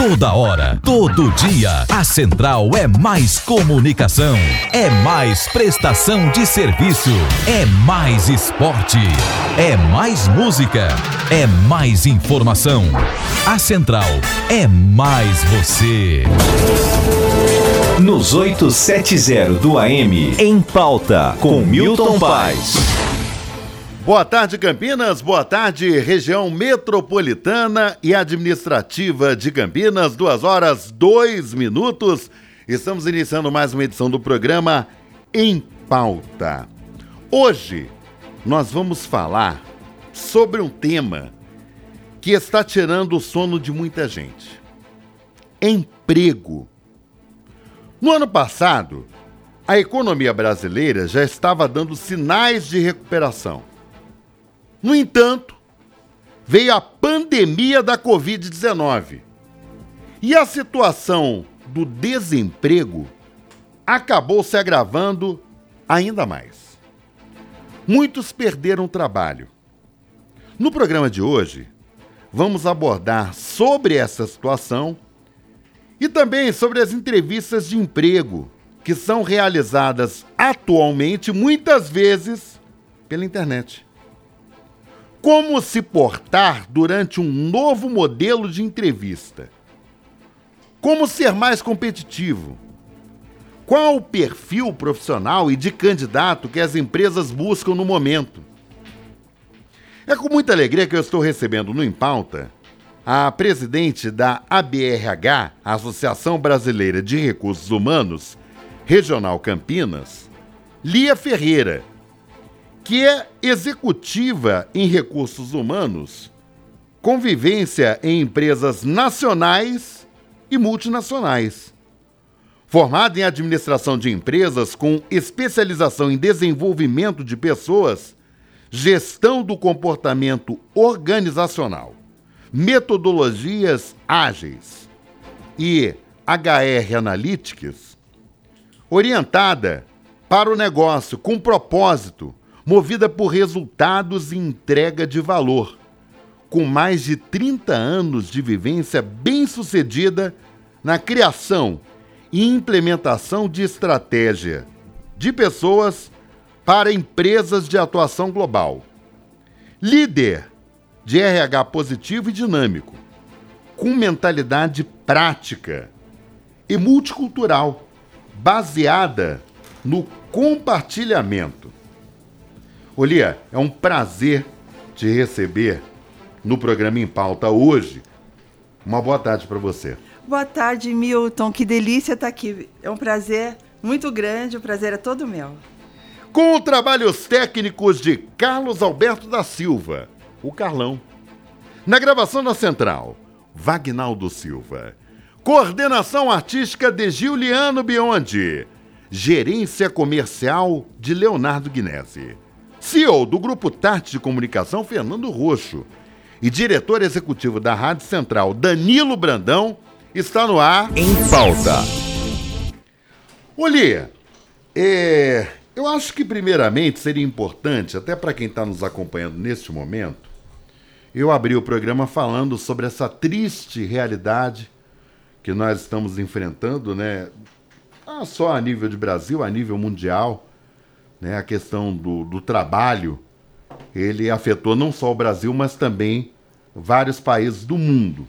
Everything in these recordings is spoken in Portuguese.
Toda hora, todo dia, a Central é mais comunicação, é mais prestação de serviço, é mais esporte, é mais música, é mais informação. A Central é mais você. Nos 870 do AM, em pauta, com Milton Paz. Boa tarde, Campinas. Boa tarde, região metropolitana e administrativa de Campinas. Duas horas, dois minutos. Estamos iniciando mais uma edição do programa Em Pauta. Hoje nós vamos falar sobre um tema que está tirando o sono de muita gente: emprego. No ano passado, a economia brasileira já estava dando sinais de recuperação. No entanto, veio a pandemia da Covid-19 e a situação do desemprego acabou se agravando ainda mais. Muitos perderam o trabalho. No programa de hoje, vamos abordar sobre essa situação e também sobre as entrevistas de emprego que são realizadas atualmente, muitas vezes, pela internet. Como se portar durante um novo modelo de entrevista? Como ser mais competitivo? Qual o perfil profissional e de candidato que as empresas buscam no momento? É com muita alegria que eu estou recebendo no Em Pauta a presidente da ABRH, Associação Brasileira de Recursos Humanos, Regional Campinas, Lia Ferreira, que é executiva em recursos humanos, convivência em empresas nacionais e multinacionais. Formada em administração de empresas com especialização em desenvolvimento de pessoas, gestão do comportamento organizacional, metodologias ágeis e HR Analytics, orientada para o negócio com propósito movida por resultados e entrega de valor. Com mais de 30 anos de vivência bem-sucedida na criação e implementação de estratégia de pessoas para empresas de atuação global. Líder de RH positivo e dinâmico, com mentalidade prática e multicultural, baseada no compartilhamento. Olia, é um prazer te receber no programa Em Pauta hoje. Uma boa tarde para você. Boa tarde, Milton. Que delícia estar aqui. É um prazer muito grande, o prazer é todo meu. Com trabalhos técnicos de Carlos Alberto da Silva, o Carlão. Na gravação da Central, Vagnaldo Silva. Coordenação artística de Giuliano Biondi. Gerência comercial de Leonardo Guinese. CEO do Grupo Tarte de Comunicação, Fernando Roxo, e diretor executivo da Rádio Central, Danilo Brandão, está no ar. Em pauta. Olia, é, eu acho que primeiramente seria importante, até para quem está nos acompanhando neste momento, eu abri o programa falando sobre essa triste realidade que nós estamos enfrentando, né? Não só a nível de Brasil, a nível mundial né, a questão do, do trabalho, ele afetou não só o Brasil, mas também vários países do mundo.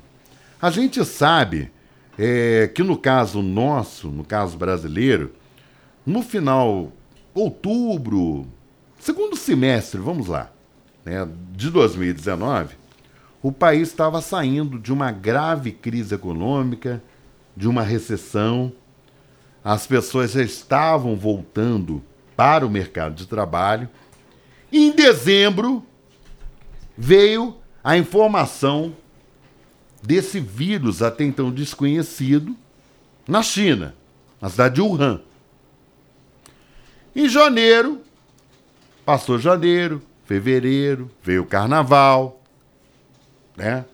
A gente sabe é, que no caso nosso, no caso brasileiro, no final outubro, segundo semestre, vamos lá, né, de 2019, o país estava saindo de uma grave crise econômica, de uma recessão, as pessoas já estavam voltando para o mercado de trabalho. Em dezembro, veio a informação desse vírus até então desconhecido na China, na cidade de Wuhan. Em janeiro, passou janeiro, fevereiro, veio o carnaval, né?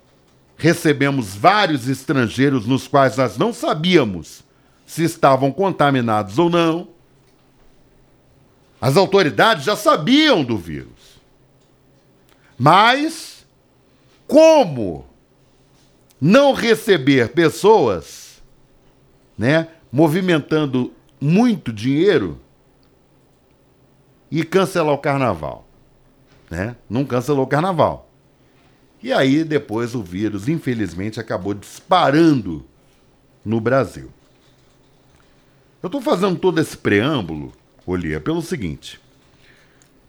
Recebemos vários estrangeiros nos quais nós não sabíamos se estavam contaminados ou não. As autoridades já sabiam do vírus. Mas, como não receber pessoas, né, movimentando muito dinheiro e cancelar o carnaval, né? Não cancelou o carnaval. E aí depois o vírus, infelizmente, acabou disparando no Brasil. Eu estou fazendo todo esse preâmbulo, Olia, pelo seguinte.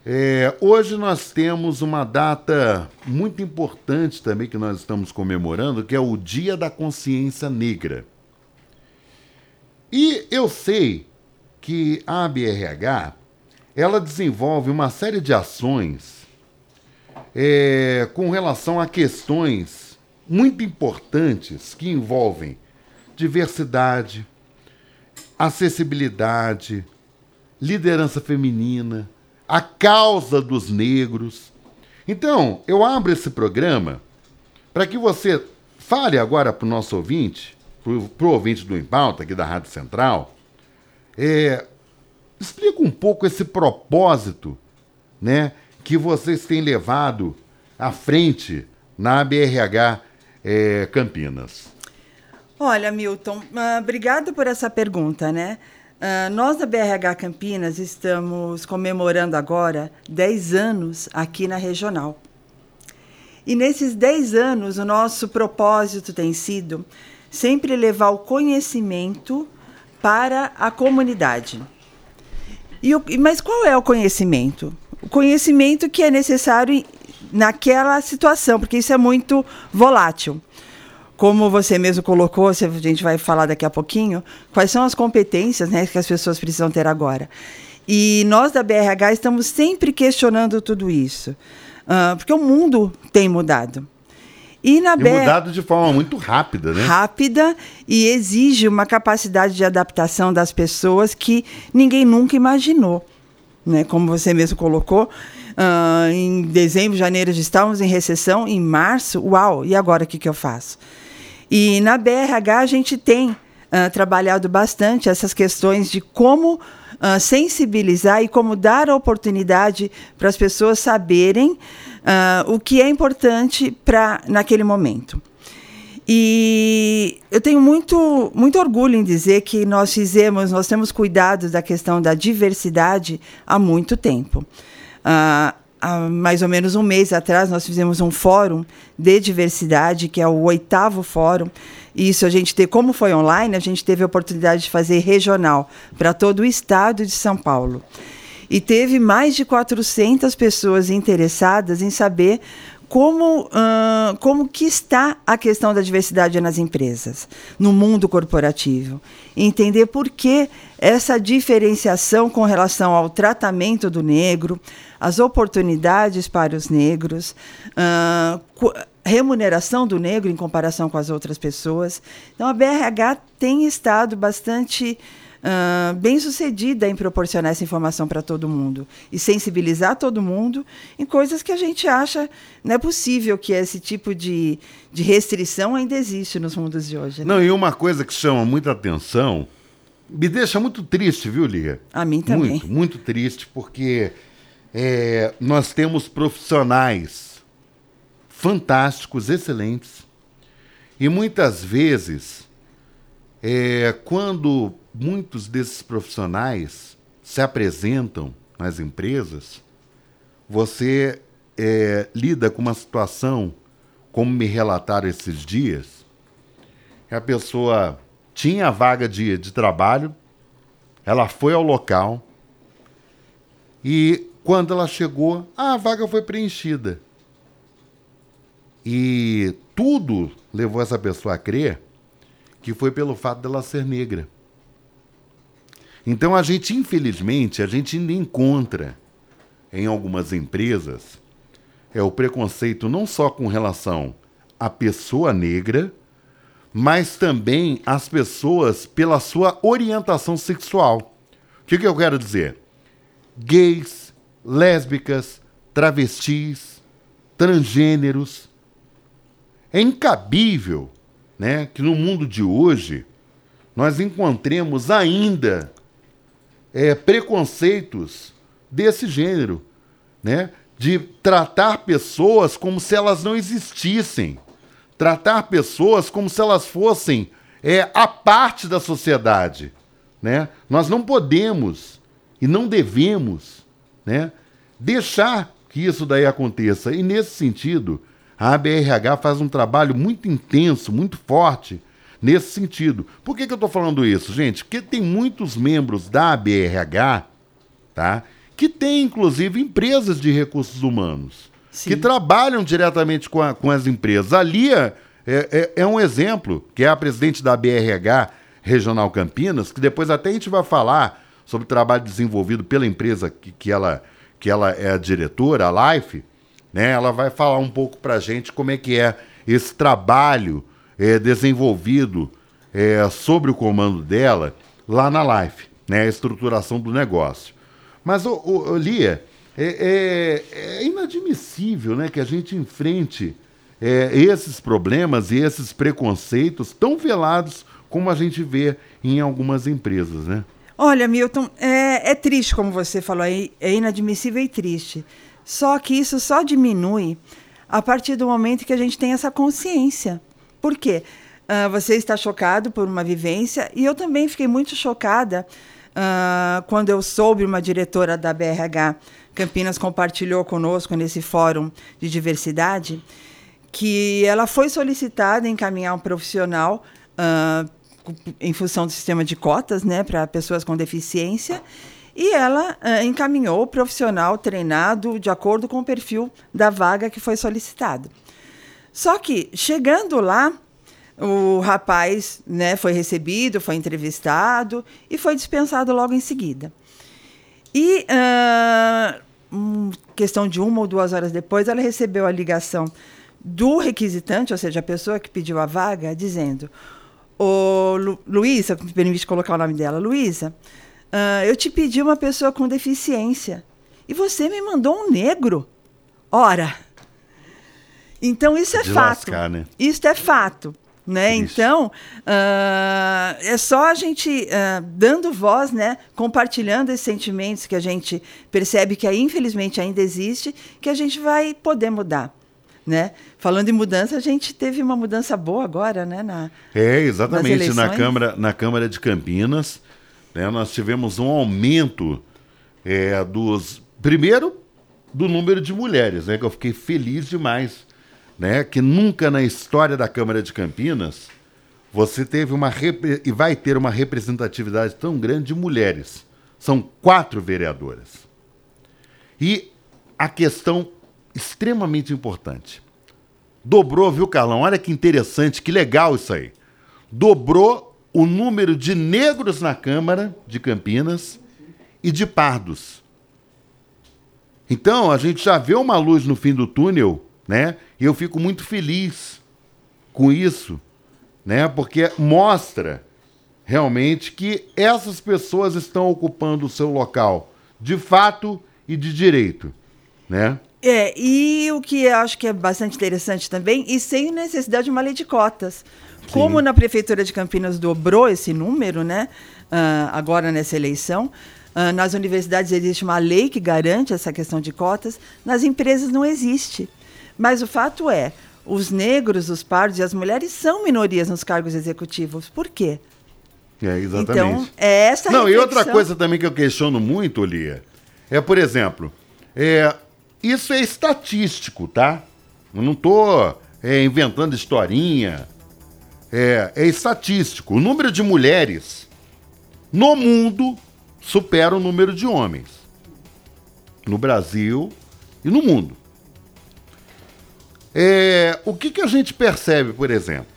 É, hoje nós temos uma data muito importante também que nós estamos comemorando, que é o Dia da Consciência Negra. E eu sei que a BRH ela desenvolve uma série de ações é, com relação a questões muito importantes que envolvem diversidade, acessibilidade, liderança feminina, a causa dos negros. Então, eu abro esse programa para que você fale agora para o nosso ouvinte, para o ouvinte do Impauta, aqui da Rádio Central, é, explica um pouco esse propósito né, que vocês têm levado à frente na BRH é, Campinas. Olha, Milton, uh, obrigado por essa pergunta, né? Uh, nós da BRH Campinas estamos comemorando agora 10 anos aqui na regional. E nesses 10 anos, o nosso propósito tem sido sempre levar o conhecimento para a comunidade. E o, mas qual é o conhecimento? O conhecimento que é necessário naquela situação, porque isso é muito volátil como você mesmo colocou, a gente vai falar daqui a pouquinho, quais são as competências né, que as pessoas precisam ter agora. E nós da BRH estamos sempre questionando tudo isso, uh, porque o mundo tem mudado. E, na BR... mudado de forma muito rápida, né? Rápida e exige uma capacidade de adaptação das pessoas que ninguém nunca imaginou. Né? Como você mesmo colocou, uh, em dezembro, janeiro já estávamos em recessão, em março, uau, e agora o que, que eu faço? E na BRH a gente tem uh, trabalhado bastante essas questões de como uh, sensibilizar e como dar a oportunidade para as pessoas saberem uh, o que é importante para naquele momento. E eu tenho muito, muito orgulho em dizer que nós fizemos, nós temos cuidado da questão da diversidade há muito tempo. Uh, há mais ou menos um mês atrás, nós fizemos um fórum de diversidade, que é o oitavo fórum. Isso a gente teve, como foi online, a gente teve a oportunidade de fazer regional para todo o estado de São Paulo. E teve mais de 400 pessoas interessadas em saber como, uh, como que está a questão da diversidade nas empresas, no mundo corporativo. Entender por que essa diferenciação com relação ao tratamento do negro, as oportunidades para os negros, uh, remuneração do negro em comparação com as outras pessoas. Então, a BRH tem estado bastante uh, bem sucedida em proporcionar essa informação para todo mundo e sensibilizar todo mundo em coisas que a gente acha não é possível que esse tipo de, de restrição ainda existe nos mundos de hoje. Né? Não, e uma coisa que chama muita atenção, me deixa muito triste, viu, Lia? A mim também. Muito, muito triste, porque é, nós temos profissionais fantásticos, excelentes, e muitas vezes, é, quando muitos desses profissionais se apresentam nas empresas, você é, lida com uma situação, como me relataram esses dias, que a pessoa tinha a vaga de, de trabalho, ela foi ao local e quando ela chegou, a vaga foi preenchida. E tudo levou essa pessoa a crer que foi pelo fato dela ser negra. Então a gente, infelizmente, a gente ainda encontra em algumas empresas é o preconceito não só com relação à pessoa negra, mas também às pessoas pela sua orientação sexual. O que, que eu quero dizer? Gays, lésbicas, travestis, transgêneros. É incabível né, que no mundo de hoje nós encontremos ainda é, preconceitos desse gênero, né? de tratar pessoas como se elas não existissem, tratar pessoas como se elas fossem é, a parte da sociedade. Né? Nós não podemos e não devemos né, deixar que isso daí aconteça. E nesse sentido, a ABRH faz um trabalho muito intenso, muito forte nesse sentido. Por que, que eu estou falando isso, gente? Porque tem muitos membros da ABRH tá, que têm, inclusive, empresas de recursos humanos, Sim. que trabalham diretamente com, a, com as empresas. A Lia é, é, é um exemplo, que é a presidente da ABRH Regional Campinas, que depois até a gente vai falar sobre o trabalho desenvolvido pela empresa que, que, ela, que ela é a diretora, a Life, né? Ela vai falar um pouco para gente como é que é esse trabalho é, desenvolvido é, sobre o comando dela lá na Life, né? A estruturação do negócio. Mas, ô, ô, Lia, é, é, é, inadmissível né, que a gente enfrente é, esses problemas e esses preconceitos tão velados como a gente vê em algumas empresas, né? Olha, Milton, é, é triste, como você falou, é, é inadmissível e triste. Só que isso só diminui a partir do momento que a gente tem essa consciência. Por quê? Uh, você está chocado por uma vivência e eu também fiquei muito chocada uh, quando eu soube uma diretora da BRH Campinas compartilhou conosco nesse fórum de diversidade que ela foi solicitada a encaminhar um profissional uh, em função do sistema de cotas, né, para pessoas com deficiência, e ela uh, encaminhou o profissional treinado de acordo com o perfil da vaga que foi solicitado. Só que chegando lá, o rapaz, né, foi recebido, foi entrevistado e foi dispensado logo em seguida. E uh, questão de uma ou duas horas depois, ela recebeu a ligação do requisitante, ou seja, a pessoa que pediu a vaga, dizendo: Lu, Luísa, me permite colocar o nome dela, Luísa, uh, eu te pedi uma pessoa com deficiência e você me mandou um negro. Ora, então isso é De fato. Lascar, né? Isso é fato. Né? Então, uh, é só a gente uh, dando voz, né? compartilhando esses sentimentos que a gente percebe que infelizmente ainda existe, que a gente vai poder mudar. Né? Falando em mudança, a gente teve uma mudança boa agora, né? Na, é, exatamente. Na Câmara, na Câmara de Campinas, né, nós tivemos um aumento é, dos. Primeiro, do número de mulheres, né? Que eu fiquei feliz demais. Né, que nunca na história da Câmara de Campinas você teve uma e vai ter uma representatividade tão grande de mulheres. São quatro vereadoras. E a questão extremamente importante. Dobrou, viu, Carlão? Olha que interessante, que legal isso aí. Dobrou o número de negros na Câmara de Campinas e de pardos. Então, a gente já vê uma luz no fim do túnel, né? E eu fico muito feliz com isso, né? Porque mostra realmente que essas pessoas estão ocupando o seu local de fato e de direito, né? É, e o que eu acho que é bastante interessante também, e sem necessidade de uma lei de cotas. Sim. Como na Prefeitura de Campinas dobrou esse número, né? Uh, agora nessa eleição, uh, nas universidades existe uma lei que garante essa questão de cotas, nas empresas não existe. Mas o fato é, os negros, os pardos e as mulheres são minorias nos cargos executivos. Por quê? É, exatamente. Então, é essa Não, reflexão... e outra coisa também que eu questiono muito, Lia, é, por exemplo, é, isso é estatístico, tá? Eu não estou é, inventando historinha. É, é estatístico. O número de mulheres no mundo supera o número de homens. No Brasil e no mundo. É, o que, que a gente percebe, por exemplo?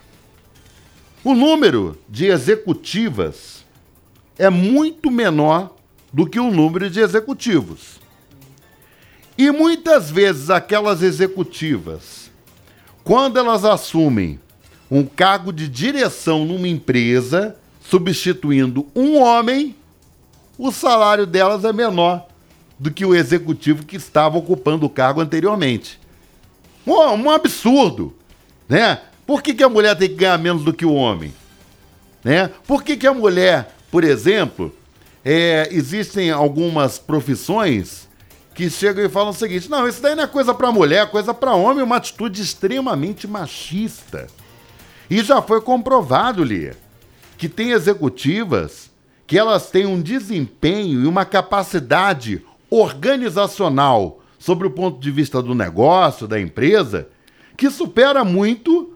O número de executivas é muito menor do que o número de executivos. E muitas vezes aquelas executivas, quando elas assumem um cargo de direção numa empresa, substituindo um homem, o salário delas é menor do que o executivo que estava ocupando o cargo anteriormente. Um, um absurdo, né? Por que, que a mulher tem que ganhar menos do que o homem? Né? Por que, que a mulher, por exemplo, é, existem algumas profissões que chegam e falam o seguinte: não, isso daí não é coisa para mulher, é coisa para homem, uma atitude extremamente machista. E já foi comprovado, Lia, que tem executivas que elas têm um desempenho e uma capacidade organizacional sobre o ponto de vista do negócio, da empresa, que supera muito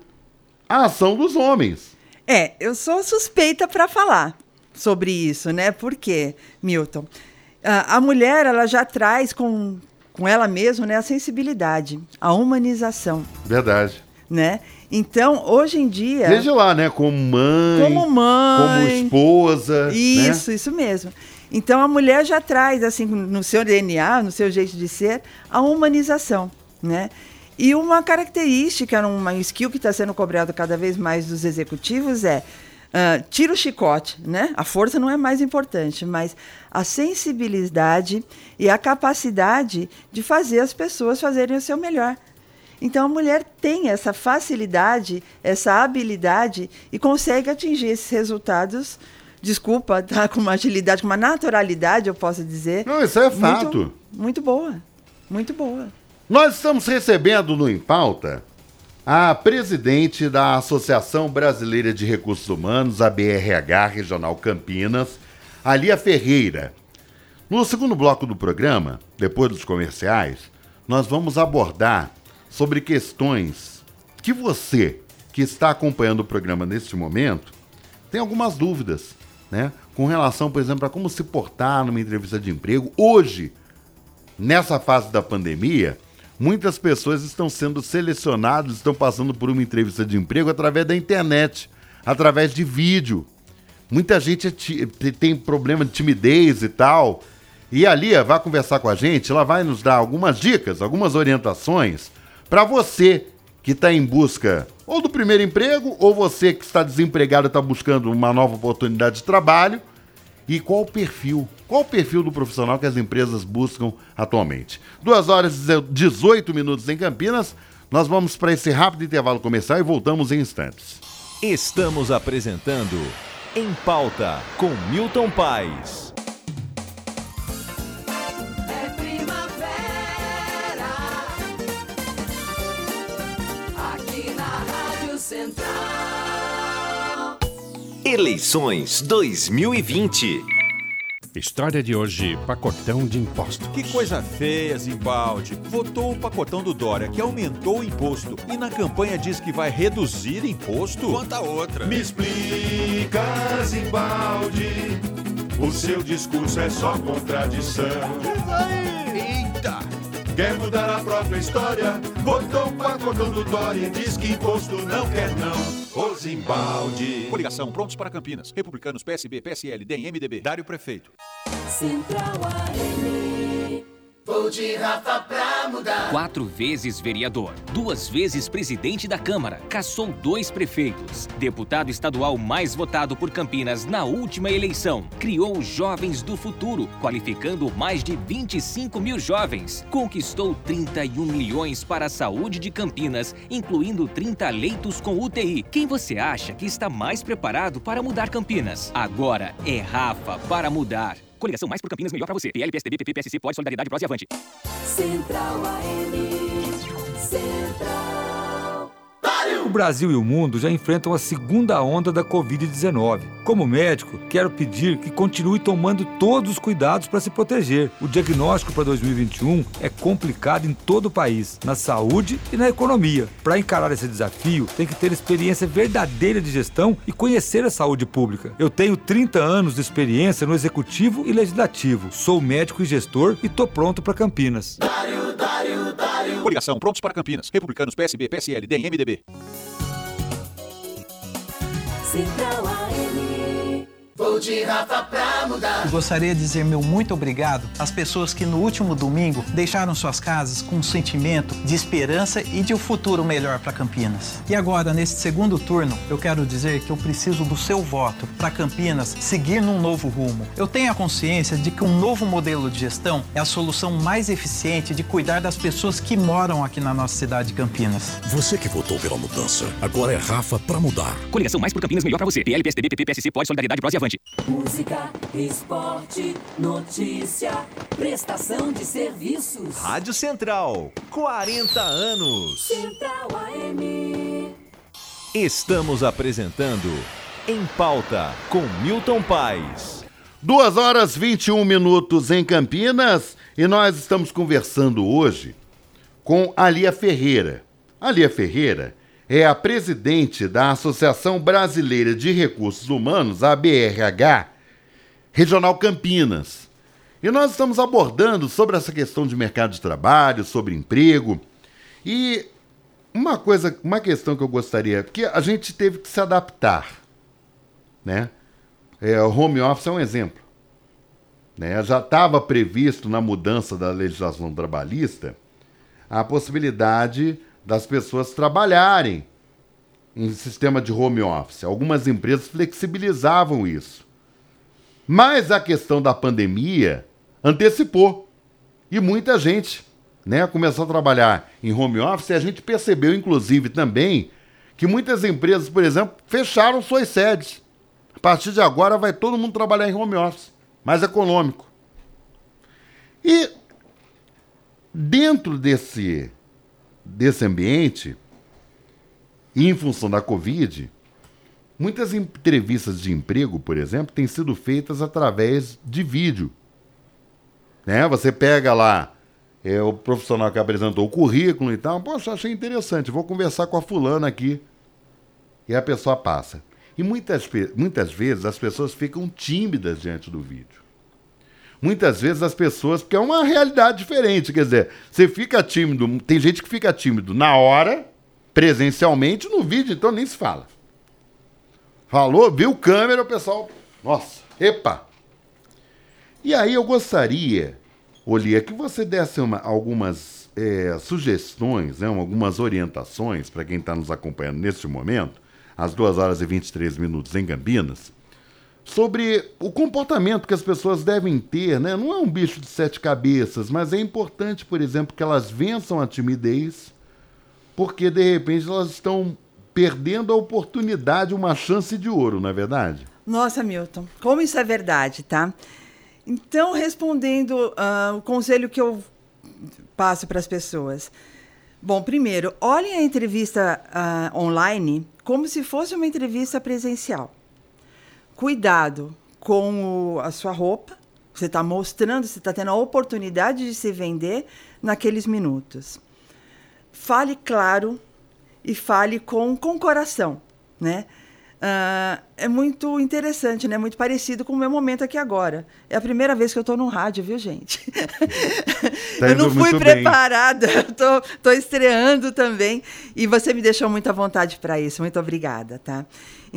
a ação dos homens. É, eu sou suspeita para falar sobre isso, né? Por quê, Milton? A, mulher, ela já traz com, com ela mesma né, a sensibilidade, a humanização. Verdade. Né? Então, hoje em dia. Desde lá, né? Como mãe. Como mãe. Como esposa. Isso, né? isso mesmo. Então, a mulher já traz, assim, no seu DNA, no seu jeito de ser, a humanização, né? E uma característica, uma skill que está sendo cobrado cada vez mais dos executivos é uh, tira o chicote, né? A força não é mais importante, mas a sensibilidade e a capacidade de fazer as pessoas fazerem o seu melhor. Então a mulher tem essa facilidade, essa habilidade e consegue atingir esses resultados. Desculpa, tá com uma agilidade, com uma naturalidade, eu posso dizer. Não, isso é fato. Muito, muito boa. Muito boa. Nós estamos recebendo no Em Pauta a presidente da Associação Brasileira de Recursos Humanos, a BRH Regional Campinas, Alia Ferreira. No segundo bloco do programa, depois dos comerciais, nós vamos abordar sobre questões que você, que está acompanhando o programa neste momento, tem algumas dúvidas, né? Com relação, por exemplo, a como se portar numa entrevista de emprego. Hoje, nessa fase da pandemia, Muitas pessoas estão sendo selecionadas, estão passando por uma entrevista de emprego através da internet, através de vídeo. Muita gente é tem problema de timidez e tal. E a Lia vai conversar com a gente, ela vai nos dar algumas dicas, algumas orientações para você que está em busca ou do primeiro emprego, ou você que está desempregado está buscando uma nova oportunidade de trabalho e qual o perfil? Qual o perfil do profissional que as empresas buscam atualmente? 2 horas e 18 minutos em Campinas. Nós vamos para esse rápido intervalo comercial e voltamos em instantes. Estamos apresentando Em Pauta com Milton Paes. Eleições 2020. História de hoje, pacotão de imposto. Que coisa feia, Zimbaldi. Votou o pacotão do Dória, que aumentou o imposto. E na campanha diz que vai reduzir imposto? Quanta outra. Me explica, Zimbaldi. O seu discurso é só contradição. Diz aí. Quer mudar a própria história? Votou o pacotão do Dória e diz que imposto não quer não. O Zimbaldi. Coligação Prontos para Campinas. Republicanos, PSB, PSL, DEM, MDB. Dário Prefeito. Central AM. Vou de Rafa mudar. Quatro vezes vereador, duas vezes presidente da Câmara, caçou dois prefeitos. Deputado estadual mais votado por Campinas na última eleição. Criou Jovens do Futuro, qualificando mais de 25 mil jovens. Conquistou 31 milhões para a saúde de Campinas, incluindo 30 leitos com UTI. Quem você acha que está mais preparado para mudar Campinas? Agora é Rafa para mudar. Coligação mais por Campinas, melhor para você. PL, PSDB, PP, PSC, pode, Solidariedade, Prós e Avante. Central AM. Central. O Brasil e o mundo já enfrentam a segunda onda da Covid-19. Como médico, quero pedir que continue tomando todos os cuidados para se proteger. O diagnóstico para 2021 é complicado em todo o país, na saúde e na economia. Para encarar esse desafio, tem que ter experiência verdadeira de gestão e conhecer a saúde pública. Eu tenho 30 anos de experiência no executivo e legislativo. Sou médico e gestor e tô pronto para Campinas. Dário, Dário, Dário. Coligação Prontos para Campinas. Republicanos, PSB, PSL, DEM, MDB. Central. Vou de Rafa pra mudar. Gostaria de dizer meu muito obrigado às pessoas que no último domingo deixaram suas casas com um sentimento de esperança e de um futuro melhor para Campinas. E agora, neste segundo turno, eu quero dizer que eu preciso do seu voto para Campinas seguir num novo rumo. Eu tenho a consciência de que um novo modelo de gestão é a solução mais eficiente de cuidar das pessoas que moram aqui na nossa cidade de Campinas. Você que votou pela mudança, agora é Rafa para mudar. Coligação mais por Campinas, melhor para você. PL, PSDB, PP, PSC, pode, Solidariedade, Prós e Avante. Música, esporte, notícia, prestação de serviços. Rádio Central, 40 anos. Central AM. Estamos apresentando Em Pauta com Milton Paes. Duas horas 21 minutos em Campinas e nós estamos conversando hoje com Alia Ferreira. Alia Ferreira é a presidente da Associação Brasileira de Recursos Humanos, a BRH, Regional Campinas. E nós estamos abordando sobre essa questão de mercado de trabalho, sobre emprego. E uma coisa, uma questão que eu gostaria, que a gente teve que se adaptar, né? É, o home office é um exemplo. Né? Já estava previsto na mudança da legislação trabalhista a possibilidade das pessoas trabalharem em sistema de home office. Algumas empresas flexibilizavam isso. Mas a questão da pandemia antecipou. E muita gente né, começou a trabalhar em home office e a gente percebeu, inclusive, também que muitas empresas, por exemplo, fecharam suas sedes. A partir de agora vai todo mundo trabalhar em home office, mais econômico. E dentro desse desse ambiente, e em função da Covid, muitas entrevistas de emprego, por exemplo, têm sido feitas através de vídeo. Né? Você pega lá é, o profissional que apresentou o currículo e tal, poxa, achei interessante, vou conversar com a fulana aqui. E a pessoa passa. E muitas, muitas vezes as pessoas ficam tímidas diante do vídeo. Muitas vezes as pessoas, porque é uma realidade diferente, quer dizer, você fica tímido, tem gente que fica tímido na hora, presencialmente, no vídeo, então nem se fala. Falou, viu câmera, o pessoal, nossa, epa. E aí eu gostaria, Olia, que você desse uma, algumas é, sugestões, né, algumas orientações para quem está nos acompanhando neste momento, às 2 horas e 23 minutos em Campinas, sobre o comportamento que as pessoas devem ter, né? Não é um bicho de sete cabeças, mas é importante, por exemplo, que elas vençam a timidez, porque de repente elas estão perdendo a oportunidade, uma chance de ouro, não é verdade? Nossa, Milton, como isso é verdade, tá? Então, respondendo uh, o conselho que eu passo para as pessoas. Bom, primeiro, olhem a entrevista uh, online como se fosse uma entrevista presencial cuidado com o, a sua roupa. Você está mostrando, você está tendo a oportunidade de se vender naqueles minutos. Fale claro e fale com, com coração, né? Uh, é muito interessante, né? Muito parecido com o meu momento aqui agora. É a primeira vez que eu estou no rádio, viu, gente? Tá eu não fui preparada, estou tô, tô estreando também. E você me deixou muita vontade para isso. Muito obrigada, tá?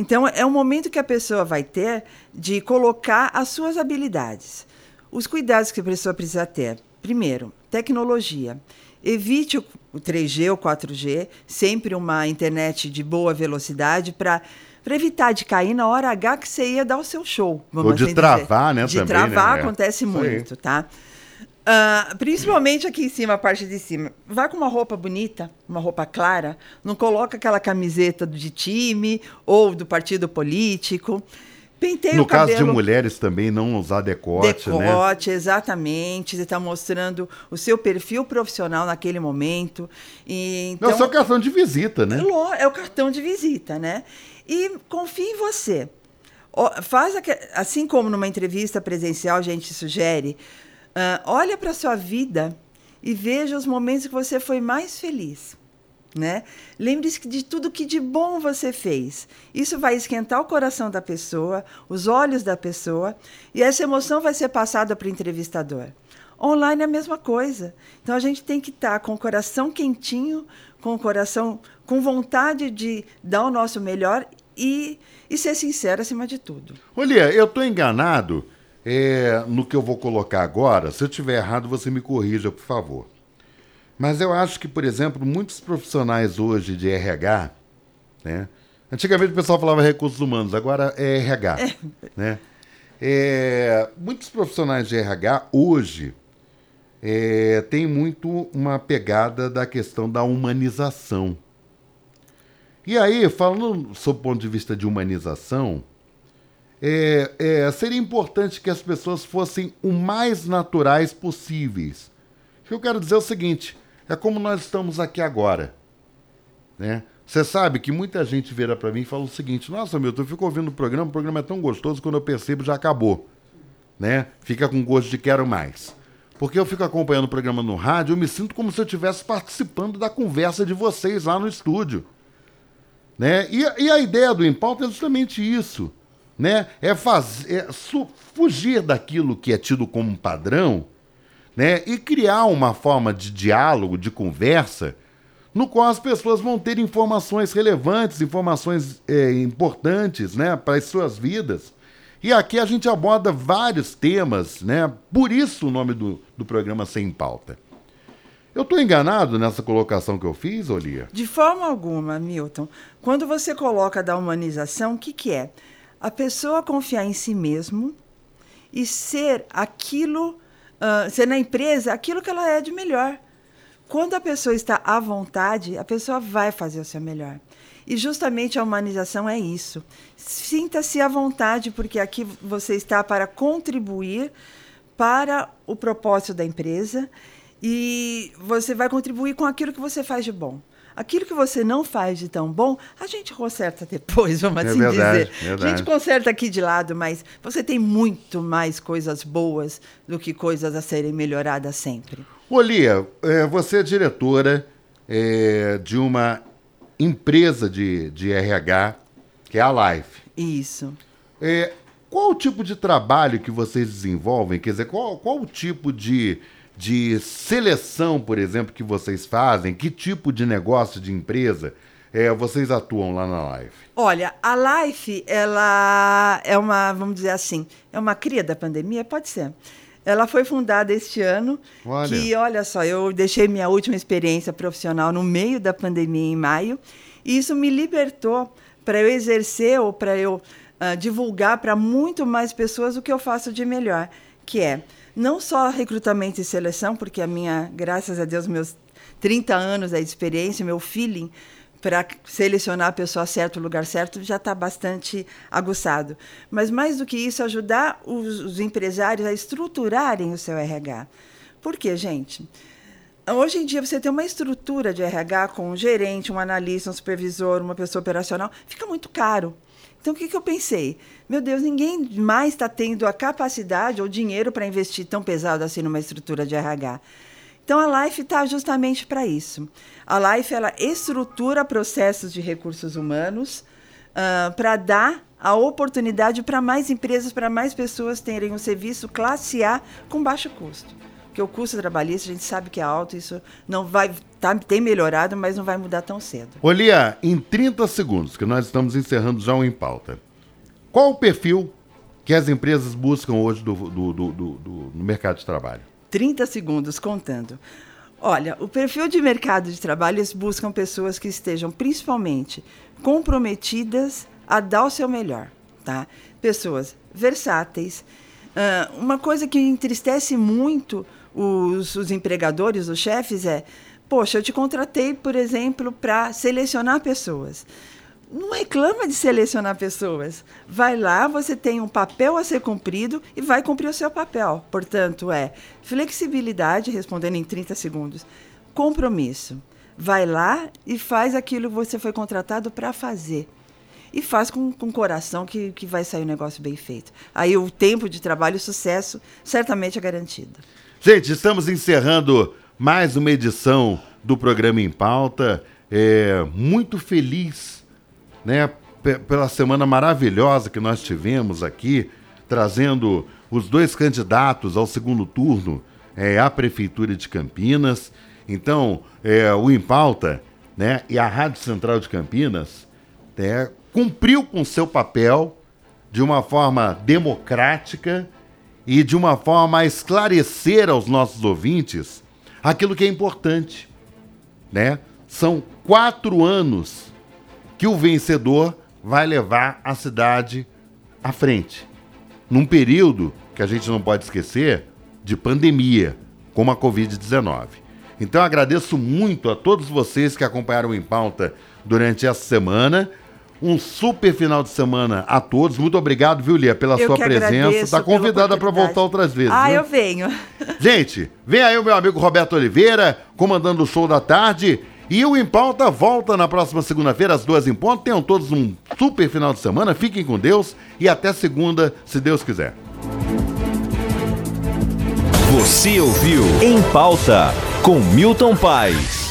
Então, é um momento que a pessoa vai ter de colocar as suas habilidades. Os cuidados que a pessoa precisa ter. Primeiro, tecnologia. Evite o 3G ou 4G, sempre uma internet de boa velocidade para para evitar de cair na hora H que você ia dar o seu show. Ou de assim travar, né? De também, travar né? acontece muito, tá? Uh, principalmente aqui em cima, a parte de cima. Vai com uma roupa bonita, uma roupa clara. Não coloca aquela camiseta de time ou do partido político. Penteia no o cabelo. caso de mulheres também, não usar decote, decote né? Decote, exatamente. Você está mostrando o seu perfil profissional naquele momento. E, então, não, é o seu cartão de visita, né? É o cartão de visita, né? E confie em você. Faz assim como numa entrevista presencial a gente sugere, uh, olha para a sua vida e veja os momentos que você foi mais feliz. Né? Lembre-se de tudo que de bom você fez. Isso vai esquentar o coração da pessoa, os olhos da pessoa, e essa emoção vai ser passada para o entrevistador. Online é a mesma coisa. Então a gente tem que estar tá com o coração quentinho, com o coração com vontade de dar o nosso melhor e, e ser sincero acima de tudo. Olha, eu estou enganado é, no que eu vou colocar agora. Se eu estiver errado, você me corrija, por favor. Mas eu acho que, por exemplo, muitos profissionais hoje de RH, né? Antigamente o pessoal falava recursos humanos, agora é RH, é. né? É, muitos profissionais de RH hoje é, têm muito uma pegada da questão da humanização. E aí, falando sob o ponto de vista de humanização, é, é, seria importante que as pessoas fossem o mais naturais possíveis. O que eu quero dizer é o seguinte: é como nós estamos aqui agora. Né? Você sabe que muita gente vira para mim e fala o seguinte: Nossa, Milton, eu fico ouvindo o programa, o programa é tão gostoso, quando eu percebo já acabou. Né? Fica com gosto de quero mais. Porque eu fico acompanhando o programa no rádio, eu me sinto como se eu estivesse participando da conversa de vocês lá no estúdio. Né? E, e a ideia do Impauta é justamente isso. Né? É, fazer, é fugir daquilo que é tido como padrão né? e criar uma forma de diálogo, de conversa, no qual as pessoas vão ter informações relevantes, informações é, importantes né, para as suas vidas. E aqui a gente aborda vários temas, né? Por isso o nome do, do programa Sem Pauta. Eu estou enganado nessa colocação que eu fiz, Olia? De forma alguma, Milton. Quando você coloca da humanização, o que, que é? A pessoa confiar em si mesmo e ser aquilo, uh, ser na empresa aquilo que ela é de melhor. Quando a pessoa está à vontade, a pessoa vai fazer o seu melhor. E justamente a humanização é isso. Sinta-se à vontade, porque aqui você está para contribuir para o propósito da empresa e você vai contribuir com aquilo que você faz de bom. Aquilo que você não faz de tão bom, a gente conserta depois, vamos É assim verdade, dizer. verdade. A gente conserta aqui de lado, mas você tem muito mais coisas boas do que coisas a serem melhoradas sempre. Olia, é, você é diretora é, de uma empresa de, de RH, que é a Life. Isso. É, qual o tipo de trabalho que vocês desenvolvem? Quer dizer, qual, qual o tipo de, de seleção, por exemplo, que vocês fazem? Que tipo de negócio, de empresa é, vocês atuam lá na Life? Olha, a Life, ela é uma, vamos dizer assim, é uma cria da pandemia? Pode ser. Ela foi fundada este ano. Olha. Que, olha só, eu deixei minha última experiência profissional no meio da pandemia, em maio, e isso me libertou para eu exercer ou para eu ah, divulgar para muito mais pessoas o que eu faço de melhor, que é não só recrutamento e seleção, porque a minha, graças a Deus, meus 30 anos de experiência, meu feeling para selecionar a pessoa certa, o lugar certo, já está bastante aguçado. Mas mais do que isso, ajudar os, os empresários a estruturarem o seu RH. Por quê, gente? Hoje em dia, você tem uma estrutura de RH com um gerente, um analista, um supervisor, uma pessoa operacional, fica muito caro. Então, o que, que eu pensei? Meu Deus, ninguém mais está tendo a capacidade ou dinheiro para investir tão pesado assim numa estrutura de RH. Então, a Life está justamente para isso. A Life ela estrutura processos de recursos humanos ah, para dar a oportunidade para mais empresas, para mais pessoas terem um serviço classe A com baixo custo. Porque o custo trabalhista a gente sabe que é alto, isso não vai tá, tem melhorado, mas não vai mudar tão cedo. Olia, em 30 segundos, que nós estamos encerrando já um em pauta, qual o perfil que as empresas buscam hoje do, do, do, do- no mercado de trabalho? 30 segundos contando. Olha, o perfil de mercado de trabalho, eles buscam pessoas que estejam principalmente comprometidas a dar o seu melhor, tá? Pessoas versáteis. Ah, uma coisa que entristece muito os, os empregadores, os chefes, é: poxa, eu te contratei, por exemplo, para selecionar pessoas não reclama de selecionar pessoas. Vai lá, você tem um papel a ser cumprido e vai cumprir o seu papel. Portanto, é flexibilidade, respondendo em 30 segundos, compromisso. Vai lá e faz aquilo que você foi contratado para fazer. E faz com, com coração que, que vai sair um negócio bem feito. Aí o tempo de trabalho e o sucesso certamente é garantido. Gente, estamos encerrando mais uma edição do programa em pauta. É, muito feliz, né, pe- pela semana maravilhosa que nós tivemos aqui, trazendo os dois candidatos ao segundo turno é, à prefeitura de Campinas. Então, é, o Em Pauta, né, e a Rádio Central de Campinas, né, cumpriu com seu papel de uma forma democrática e de uma forma a esclarecer aos nossos ouvintes aquilo que é importante, né? São quatro anos que o vencedor vai levar a cidade à frente, num período que a gente não pode esquecer de pandemia, como a Covid-19. Então agradeço muito a todos vocês que acompanharam Em Pauta durante essa semana. Um super final de semana a todos. Muito obrigado, viu, Lia, pela Eu sua presença. Está convidada para voltar outras vezes. Ah, viu? eu venho. Gente, vem aí o meu amigo Roberto Oliveira, comandando o show da tarde. E o Em Pauta volta na próxima segunda-feira, às duas em ponto. Tenham todos um super final de semana. Fiquem com Deus e até segunda, se Deus quiser. Você ouviu Em Pauta com Milton Paes.